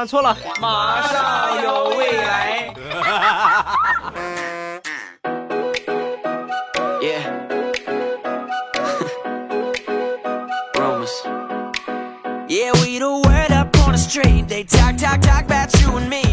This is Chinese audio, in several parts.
啊，错了，马上有未来。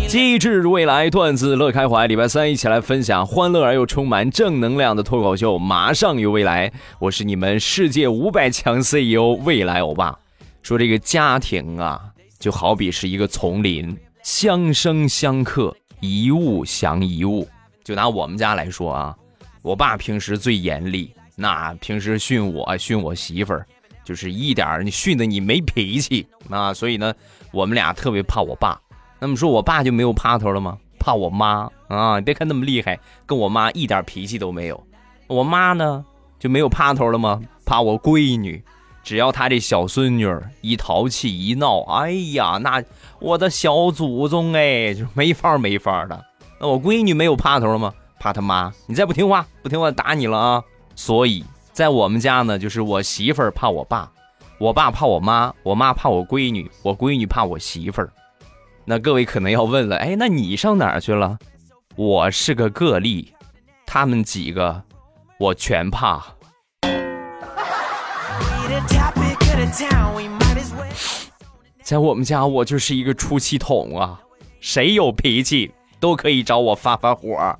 机智如未来，段子乐开怀。礼拜三一起来分享欢乐而又充满正能量的脱口秀，马上有未来。我是你们世界五百强 CEO 未来欧巴。说这个家庭啊，就好比是一个丛林，相生相克，一物降一物。就拿我们家来说啊，我爸平时最严厉，那平时训我训我媳妇儿，就是一点你训的你没脾气啊，所以呢，我们俩特别怕我爸。那么说，我爸就没有怕头了吗？怕我妈啊！你别看那么厉害，跟我妈一点脾气都没有。我妈呢，就没有怕头了吗？怕我闺女，只要他这小孙女一淘气一闹，哎呀，那我的小祖宗哎，就没法没法的。那我闺女没有怕头了吗？怕他妈，你再不听话，不听话打你了啊！所以在我们家呢，就是我媳妇儿怕我爸，我爸怕我妈，我妈怕我闺女，我闺女怕我媳妇儿。那各位可能要问了，哎，那你上哪儿去了？我是个个例，他们几个我全怕。在我们家，我就是一个出气筒啊，谁有脾气都可以找我发发火。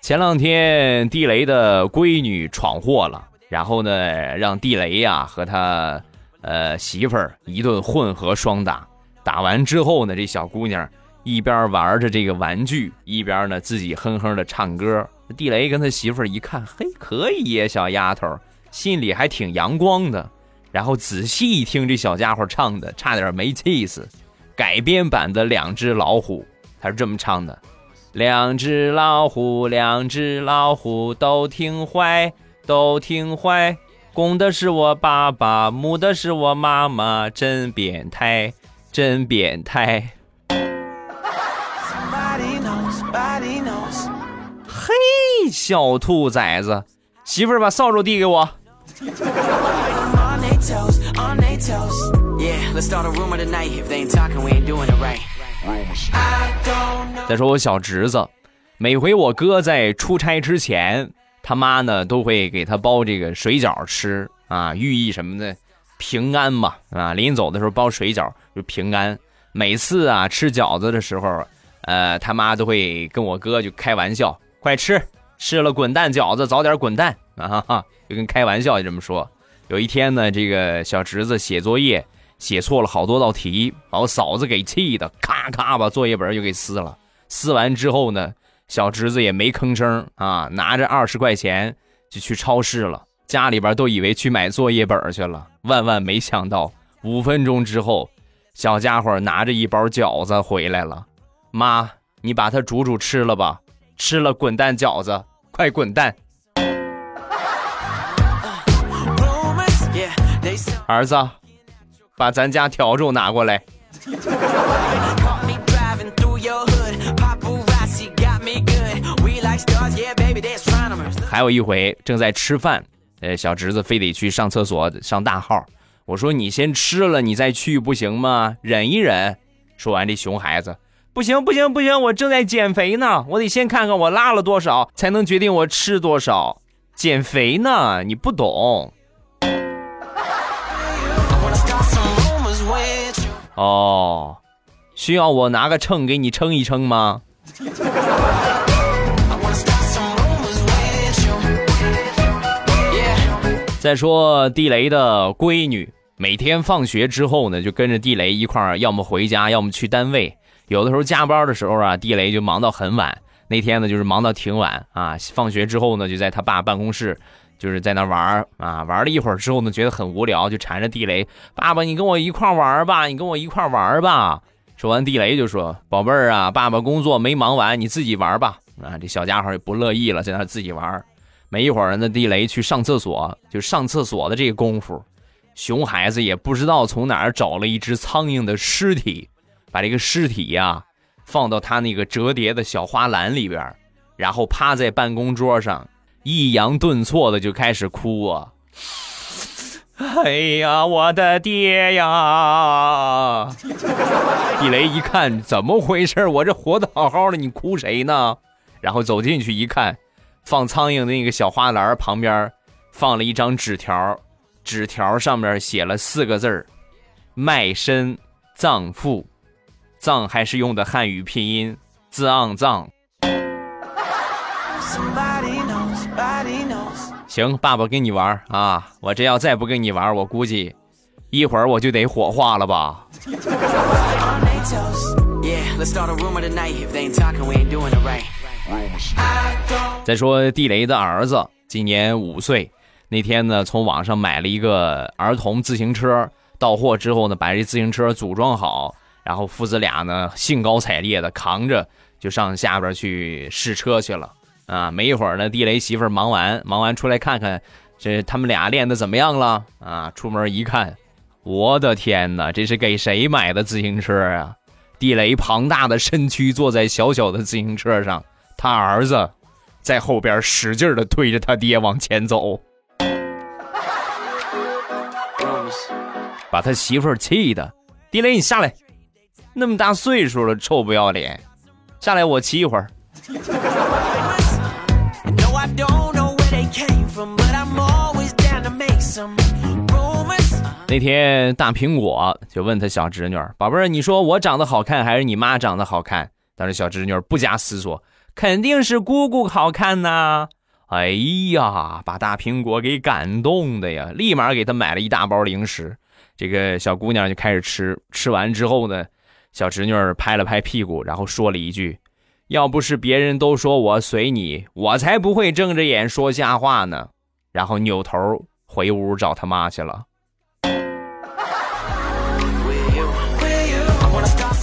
前两天地雷的闺女闯祸了。然后呢，让地雷呀和他呃媳妇儿一顿混合双打。打完之后呢，这小姑娘一边玩着这个玩具，一边呢自己哼哼的唱歌。地雷跟他媳妇儿一看，嘿，可以呀，小丫头，心里还挺阳光的。然后仔细一听这小家伙唱的，差点没气死。改编版的《两只老虎》，他是这么唱的：两只老虎，两只老虎都挺坏。都挺坏，公的是我爸爸，母的是我妈妈，真变态，真变态。小兔崽子，媳妇儿把扫帚递给我。再说我小侄子，每回我哥在出差之前。他妈呢都会给他包这个水饺吃啊，寓意什么的平安嘛啊。临走的时候包水饺就平安。每次啊吃饺子的时候，呃，他妈都会跟我哥就开玩笑：“快吃，吃了滚蛋饺子，早点滚蛋啊！”哈哈，就跟开玩笑就这么说。有一天呢，这个小侄子写作业写错了好多道题，把我嫂子给气的，咔咔把作业本就给撕了。撕完之后呢。小侄子也没吭声啊，拿着二十块钱就去超市了。家里边都以为去买作业本去了，万万没想到，五分钟之后，小家伙拿着一包饺子回来了。妈，你把它煮煮吃了吧，吃了滚蛋饺子，快滚蛋！儿子，把咱家笤帚拿过来。还有一回正在吃饭，呃，小侄子非得去上厕所上大号。我说你先吃了，你再去不行吗？忍一忍。说完，这熊孩子不行不行不行，我正在减肥呢，我得先看看我拉了多少，才能决定我吃多少。减肥呢，你不懂。哦，需要我拿个秤给你称一称吗？再说地雷的闺女，每天放学之后呢，就跟着地雷一块儿，要么回家，要么去单位。有的时候加班的时候啊，地雷就忙到很晚。那天呢，就是忙到挺晚啊。放学之后呢，就在他爸办公室，就是在那玩啊。玩了一会儿之后呢，觉得很无聊，就缠着地雷：“爸爸，你跟我一块玩吧，你跟我一块玩吧。”说完，地雷就说：“宝贝儿啊，爸爸工作没忙完，你自己玩吧。”啊，这小家伙也不乐意了，在那自己玩。没一会儿，那地雷去上厕所，就上厕所的这个功夫，熊孩子也不知道从哪儿找了一只苍蝇的尸体，把这个尸体呀放到他那个折叠的小花篮里边，然后趴在办公桌上，抑扬顿挫的就开始哭啊 哎呀，我的爹呀！地雷一看，怎么回事？我这活得好好的，你哭谁呢？然后走进去一看，放苍蝇的那个小花篮旁边放了一张纸条，纸条上面写了四个字儿：卖身葬父。葬还是用的汉语拼音字昂葬。行，爸爸跟你玩啊！我这要再不跟你玩，我估计一会儿我就得火化了吧。再说地雷的儿子今年五岁，那天呢从网上买了一个儿童自行车，到货之后呢把这自行车组装好。然后父子俩呢，兴高采烈的扛着就上下边去试车去了啊！没一会儿呢，地雷媳妇忙完，忙完出来看看，这他们俩练的怎么样了啊？出门一看，我的天哪，这是给谁买的自行车啊？地雷庞大的身躯坐在小小的自行车上，他儿子在后边使劲的推着他爹往前走，把他媳妇气的，地雷你下来。那么大岁数了，臭不要脸！下来我骑一会儿。那天大苹果就问他小侄女：“宝贝儿，你说我长得好看还是你妈长得好看？”当时小侄女不加思索：“肯定是姑姑好看呐！”哎呀，把大苹果给感动的呀，立马给他买了一大包零食。这个小姑娘就开始吃，吃完之后呢。小侄女儿拍了拍屁股，然后说了一句：“要不是别人都说我随你，我才不会睁着眼说瞎话呢。”然后扭头回屋找他妈去了。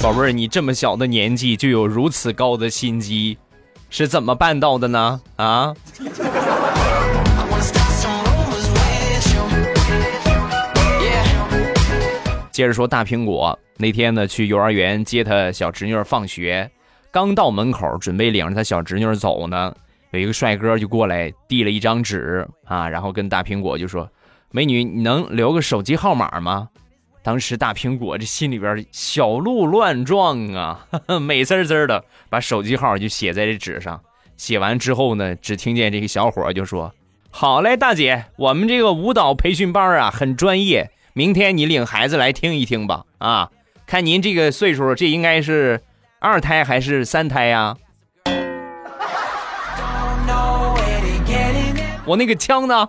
宝贝儿，你这么小的年纪就有如此高的心机，是怎么办到的呢？啊？接着说大苹果那天呢，去幼儿园接他小侄女放学，刚到门口准备领着他小侄女走呢，有一个帅哥就过来递了一张纸啊，然后跟大苹果就说：“美女，你能留个手机号码吗？”当时大苹果这心里边小鹿乱撞啊，美滋滋的把手机号就写在这纸上。写完之后呢，只听见这个小伙就说：“好嘞，大姐，我们这个舞蹈培训班啊，很专业。”明天你领孩子来听一听吧，啊，看您这个岁数，这应该是二胎还是三胎呀？我那个枪呢？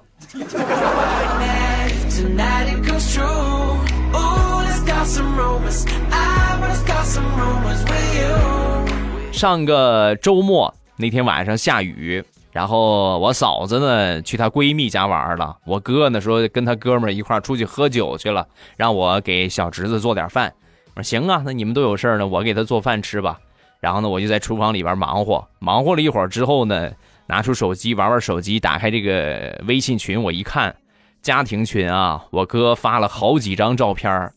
上个周末那天晚上下雨。然后我嫂子呢去她闺蜜家玩了，我哥呢说跟他哥们一块出去喝酒去了，让我给小侄子做点饭。我说行啊，那你们都有事呢，我给他做饭吃吧。然后呢，我就在厨房里边忙活，忙活了一会儿之后呢，拿出手机玩玩手机，打开这个微信群，我一看，家庭群啊，我哥发了好几张照片，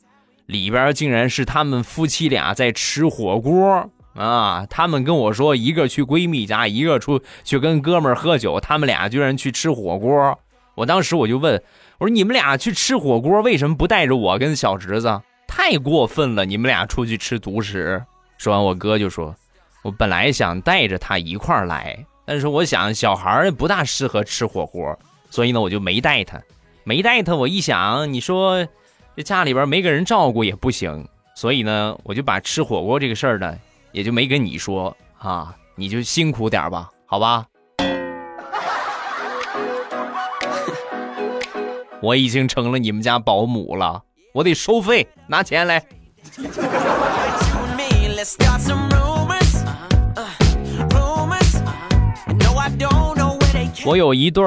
里边竟然是他们夫妻俩在吃火锅。啊，他们跟我说，一个去闺蜜家，一个出去跟哥们儿喝酒，他们俩居然去吃火锅。我当时我就问，我说你们俩去吃火锅，为什么不带着我跟小侄子？太过分了，你们俩出去吃独食。说完，我哥就说，我本来想带着他一块儿来，但是我想小孩不大适合吃火锅，所以呢，我就没带他。没带他，我一想，你说这家里边没个人照顾也不行，所以呢，我就把吃火锅这个事儿呢。也就没跟你说啊，你就辛苦点吧，好吧？我已经成了你们家保姆了，我得收费，拿钱来。我有一对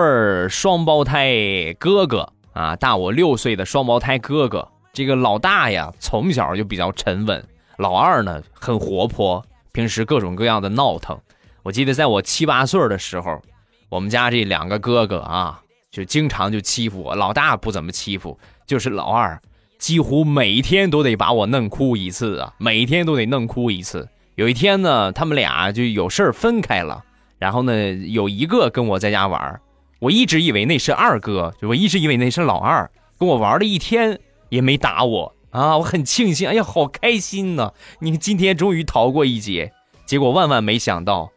双胞胎哥哥啊，大我六岁的双胞胎哥哥。这个老大呀，从小就比较沉稳。老二呢很活泼，平时各种各样的闹腾。我记得在我七八岁的时候，我们家这两个哥哥啊，就经常就欺负我。老大不怎么欺负，就是老二，几乎每天都得把我弄哭一次啊，每天都得弄哭一次。有一天呢，他们俩就有事儿分开了，然后呢，有一个跟我在家玩，我一直以为那是二哥，我一直以为那是老二，跟我玩了一天也没打我啊！我很庆幸，哎呀，好开心呐！你今天终于逃过一劫。结果万万没想到，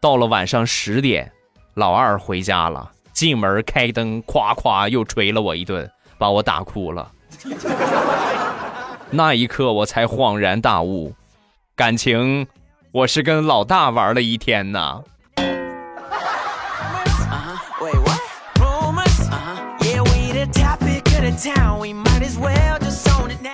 到了晚上十点，老二回家了，进门开灯，夸夸又捶了我一顿，把我打哭了。那一刻我才恍然大悟，感情我是跟老大玩了一天呐。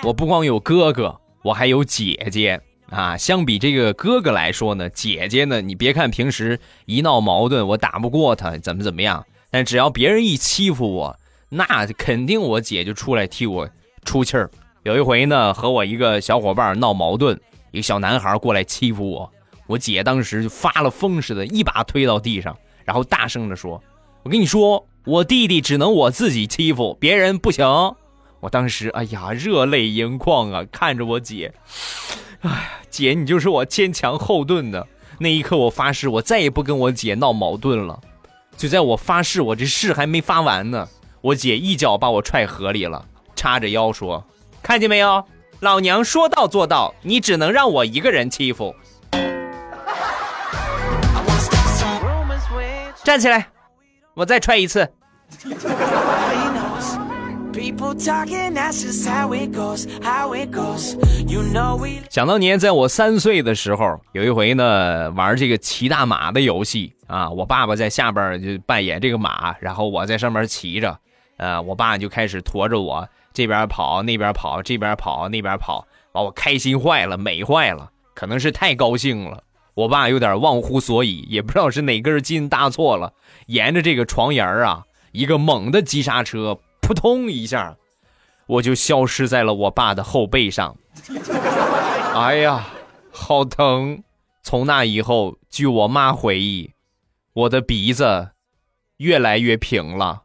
我不光有哥哥，我还有姐姐啊。相比这个哥哥来说呢，姐姐呢，你别看平时一闹矛盾我打不过她，怎么怎么样，但只要别人一欺负我，那肯定我姐就出来替我出气儿。有一回呢，和我一个小伙伴闹矛盾，一个小男孩过来欺负我，我姐当时就发了疯似的，一把推到地上，然后大声的说：“我跟你说。”我弟弟只能我自己欺负，别人不行。我当时，哎呀，热泪盈眶啊，看着我姐，哎，姐，你就是我坚强后盾的。那一刻，我发誓，我再也不跟我姐闹矛盾了。就在我发誓，我这誓还没发完呢，我姐一脚把我踹河里了，叉着腰说：“看见没有，老娘说到做到，你只能让我一个人欺负。”站起来。我再踹一次。People talking as is how it goes how it goes you know we 想当年，在我三岁的时候，有一回呢，玩这个骑大马的游戏啊，我爸爸在下边就扮演这个马，然后我在上面骑着，呃，我爸就开始驮着我这边跑那边跑，这边跑那边跑，把我开心坏了，美坏了，可能是太高兴了。我爸有点忘乎所以，也不知道是哪根筋搭错了，沿着这个床沿啊，一个猛的急刹车，扑通一下，我就消失在了我爸的后背上。哎呀，好疼！从那以后，据我妈回忆，我的鼻子越来越平了。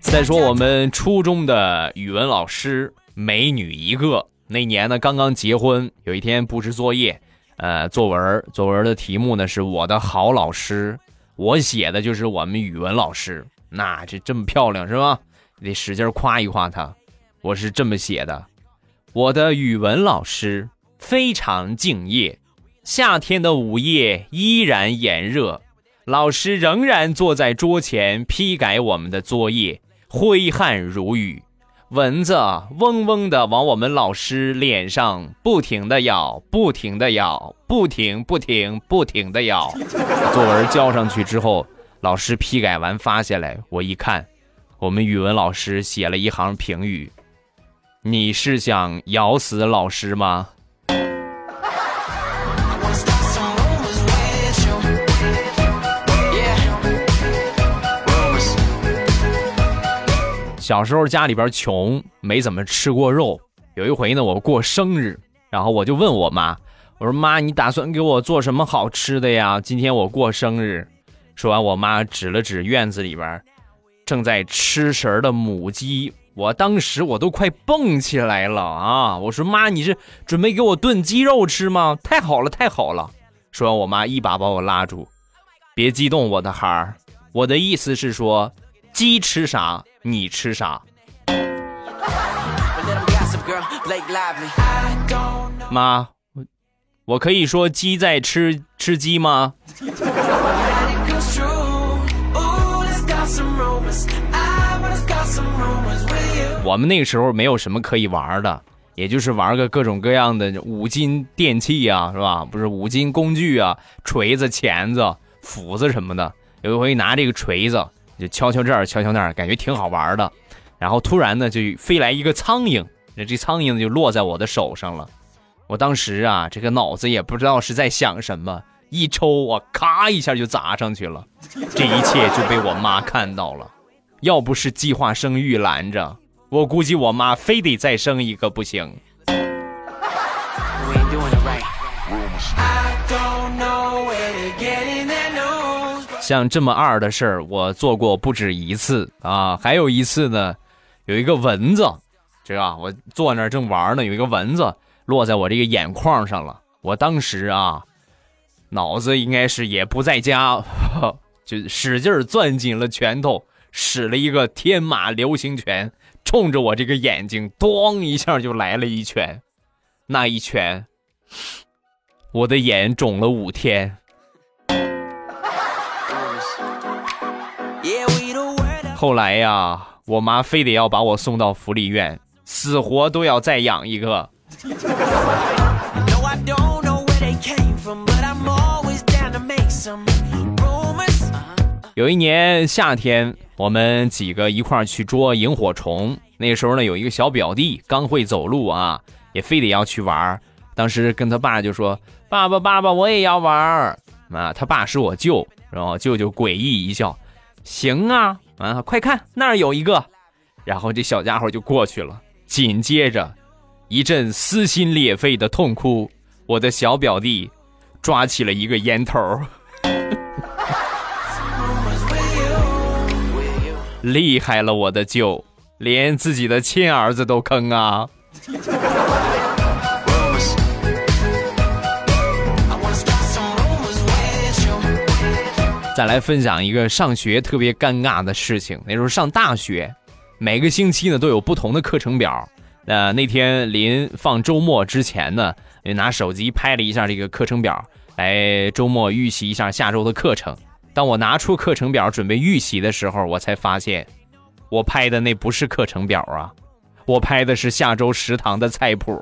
再说我们初中的语文老师，美女一个。那年呢，刚刚结婚。有一天布置作业，呃，作文，作文的题目呢是我的好老师，我写的就是我们语文老师。那这这么漂亮是吧？得使劲夸一夸他。我是这么写的：我的语文老师非常敬业，夏天的午夜依然炎热。老师仍然坐在桌前批改我们的作业，挥汗如雨，蚊子嗡嗡的往我们老师脸上不停的咬，不停的咬，不停不停不停的咬。作文交上去之后，老师批改完发下来，我一看，我们语文老师写了一行评语：“你是想咬死老师吗？”小时候家里边穷，没怎么吃过肉。有一回呢，我过生日，然后我就问我妈：“我说妈，你打算给我做什么好吃的呀？今天我过生日。”说完，我妈指了指院子里边正在吃食的母鸡。我当时我都快蹦起来了啊！我说妈，你是准备给我炖鸡肉吃吗？太好了，太好了！说完，我妈一把把我拉住：“别激动，我的孩儿，我的意思是说，鸡吃啥？”你吃啥？妈，我可以说鸡在吃吃鸡吗？我们那个时候没有什么可以玩的，也就是玩个各种各样的五金电器啊，是吧？不是五金工具啊，锤子、钳子、斧子什么的。有一回拿这个锤子。就敲敲这儿，敲敲那儿，感觉挺好玩的。然后突然呢，就飞来一个苍蝇，那这苍蝇就落在我的手上了。我当时啊，这个脑子也不知道是在想什么，一抽我咔一下就砸上去了。这一切就被我妈看到了。要不是计划生育拦着，我估计我妈非得再生一个不行。像这么二的事儿，我做过不止一次啊！还有一次呢，有一个蚊子，这啊，我坐那儿正玩呢，有一个蚊子落在我这个眼眶上了。我当时啊，脑子应该是也不在家，就使劲攥紧了拳头，使了一个天马流星拳，冲着我这个眼睛，咣一下就来了一拳。那一拳，我的眼肿了五天。后来呀，我妈非得要把我送到福利院，死活都要再养一个。有一年夏天，我们几个一块儿去捉萤火虫。那时候呢，有一个小表弟刚会走路啊，也非得要去玩儿。当时跟他爸就说：“爸爸，爸爸，我也要玩儿。”啊，他爸是我舅，然后舅舅诡异一笑：“行啊，啊，快看那儿有一个。”然后这小家伙就过去了。紧接着，一阵撕心裂肺的痛哭，我的小表弟抓起了一个烟头。厉害了，我的舅，连自己的亲儿子都坑啊！再来分享一个上学特别尴尬的事情。那时候上大学，每个星期呢都有不同的课程表。那那天临放周末之前呢，拿手机拍了一下这个课程表，来周末预习一下下周的课程。当我拿出课程表准备预习的时候，我才发现，我拍的那不是课程表啊，我拍的是下周食堂的菜谱。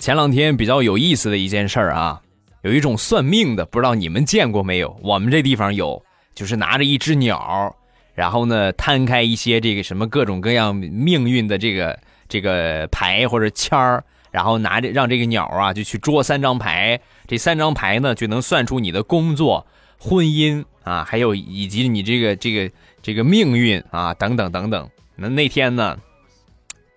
前两天比较有意思的一件事儿啊，有一种算命的，不知道你们见过没有？我们这地方有，就是拿着一只鸟，然后呢摊开一些这个什么各种各样命运的这个。这个牌或者签儿，然后拿着让这个鸟啊，就去捉三张牌。这三张牌呢，就能算出你的工作、婚姻啊，还有以及你这个这个这个命运啊，等等等等。那那天呢，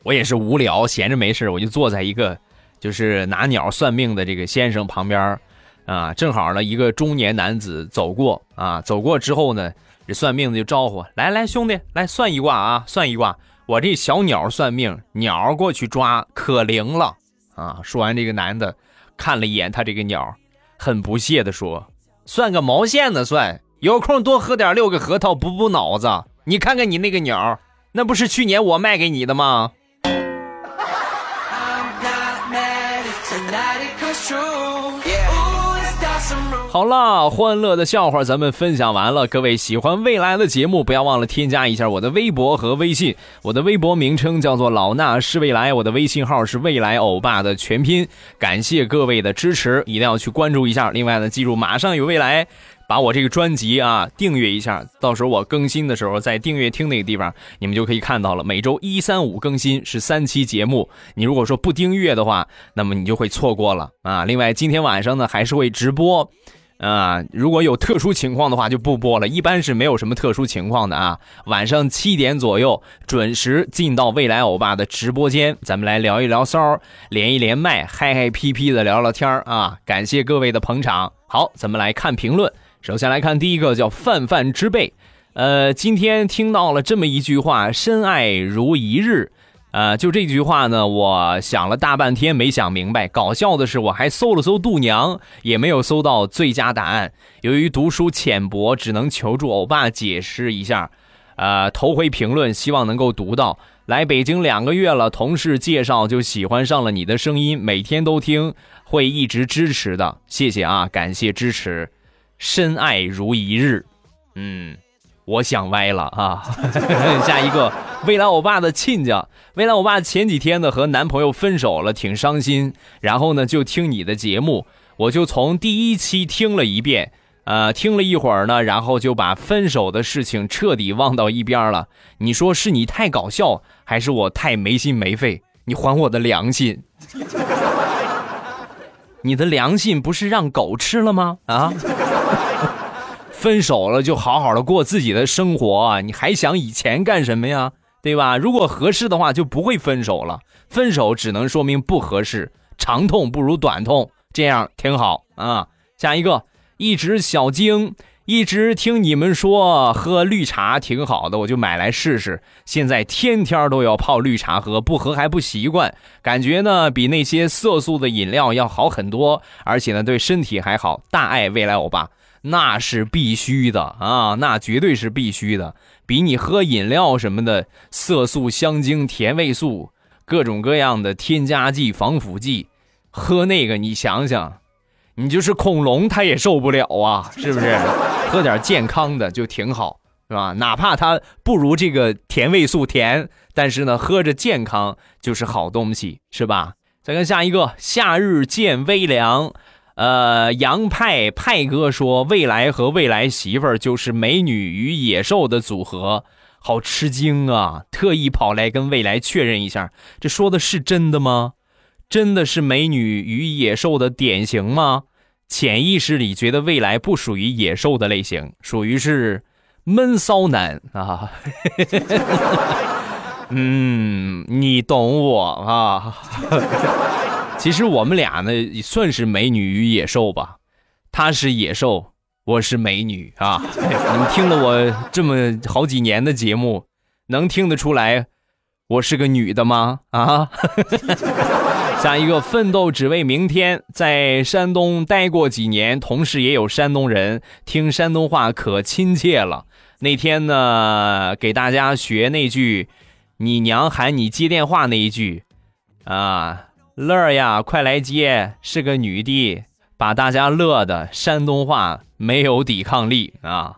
我也是无聊，闲着没事，我就坐在一个就是拿鸟算命的这个先生旁边啊，正好呢，一个中年男子走过啊，走过之后呢，这算命的就招呼：“来来，兄弟，来算一卦啊，算一卦。”我这小鸟算命，鸟过去抓可灵了啊！说完，这个男的看了一眼他这个鸟，很不屑的说：“算个毛线呢？算有空多喝点六个核桃补补脑子。你看看你那个鸟，那不是去年我卖给你的吗？”好了，欢乐的笑话咱们分享完了。各位喜欢未来的节目，不要忘了添加一下我的微博和微信。我的微博名称叫做老衲是未来，我的微信号是未来欧巴的全拼。感谢各位的支持，一定要去关注一下。另外呢，记住马上有未来。把我这个专辑啊订阅一下，到时候我更新的时候，在订阅听那个地方，你们就可以看到了。每周一、三、五更新是三期节目。你如果说不订阅的话，那么你就会错过了啊。另外，今天晚上呢还是会直播，啊，如果有特殊情况的话就不播了。一般是没有什么特殊情况的啊。晚上七点左右准时进到未来欧巴的直播间，咱们来聊一聊骚，连一连麦，嗨嗨皮皮的聊聊天啊。感谢各位的捧场。好，咱们来看评论。首先来看第一个叫泛泛之辈，呃，今天听到了这么一句话，深爱如一日，呃，就这句话呢，我想了大半天没想明白。搞笑的是，我还搜了搜度娘，也没有搜到最佳答案。由于读书浅薄，只能求助欧巴解释一下。呃，头回评论，希望能够读到。来北京两个月了，同事介绍就喜欢上了你的声音，每天都听，会一直支持的。谢谢啊，感谢支持。深爱如一日，嗯，我想歪了啊。下一个，未来我爸的亲家，未来我爸前几天呢和男朋友分手了，挺伤心。然后呢就听你的节目，我就从第一期听了一遍，呃，听了一会儿呢，然后就把分手的事情彻底忘到一边了。你说是你太搞笑，还是我太没心没肺？你还我的良心！你的良心不是让狗吃了吗？啊？分手了就好好的过自己的生活，你还想以前干什么呀？对吧？如果合适的话就不会分手了。分手只能说明不合适，长痛不如短痛，这样挺好啊。下一个，一直小晶，一直听你们说喝绿茶挺好的，我就买来试试。现在天天都要泡绿茶喝，不喝还不习惯，感觉呢比那些色素的饮料要好很多，而且呢对身体还好。大爱未来欧巴，那是必须的啊，那绝对是必须的，比你喝饮料什么的，色素、香精、甜味素，各种各样的添加剂、防腐剂，喝那个你想想。你就是恐龙，它也受不了啊，是不是？喝点健康的就挺好，是吧？哪怕它不如这个甜味素甜，但是呢，喝着健康就是好东西，是吧？再看下一个，夏日见微凉。呃，杨派派哥说，未来和未来媳妇儿就是美女与野兽的组合，好吃惊啊！特意跑来跟未来确认一下，这说的是真的吗？真的是美女与野兽的典型吗？潜意识里觉得未来不属于野兽的类型，属于是闷骚男啊。嗯，你懂我啊。其实我们俩呢，算是美女与野兽吧。他是野兽，我是美女啊。你们听了我这么好几年的节目，能听得出来我是个女的吗？啊？下一个奋斗只为明天，在山东待过几年，同事也有山东人，听山东话可亲切了。那天呢，给大家学那句“你娘喊你接电话”那一句，啊，乐呀，快来接，是个女的，把大家乐的山东话没有抵抗力啊！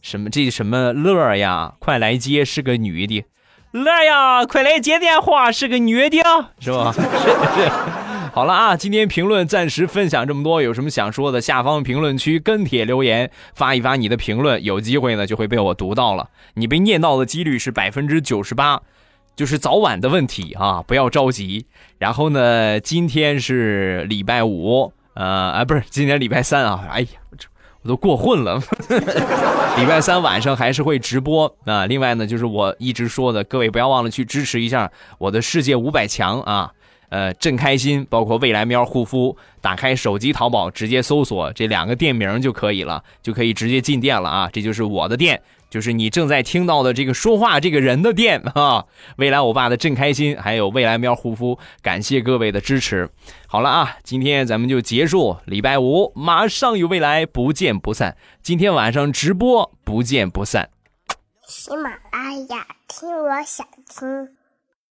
什么这什么乐呀，快来接，是个女的。乐呀，快来接电话，是个女的，是吧？好了啊，今天评论暂时分享这么多，有什么想说的，下方评论区跟帖留言，发一发你的评论，有机会呢就会被我读到了。你被念到的几率是百分之九十八，就是早晚的问题啊，不要着急。然后呢，今天是礼拜五，呃，啊，不是，今天礼拜三啊，哎呀，我都过混了。礼拜三晚上还是会直播啊！另外呢，就是我一直说的，各位不要忘了去支持一下我的世界五百强啊！呃，正开心，包括未来喵护肤，打开手机淘宝直接搜索这两个店名就可以了，就可以直接进店了啊！这就是我的店。就是你正在听到的这个说话这个人的店啊，未来我爸的正开心，还有未来喵护肤，感谢各位的支持。好了啊，今天咱们就结束，礼拜五马上与未来，不见不散。今天晚上直播，不见不散。喜马拉雅听，我想听。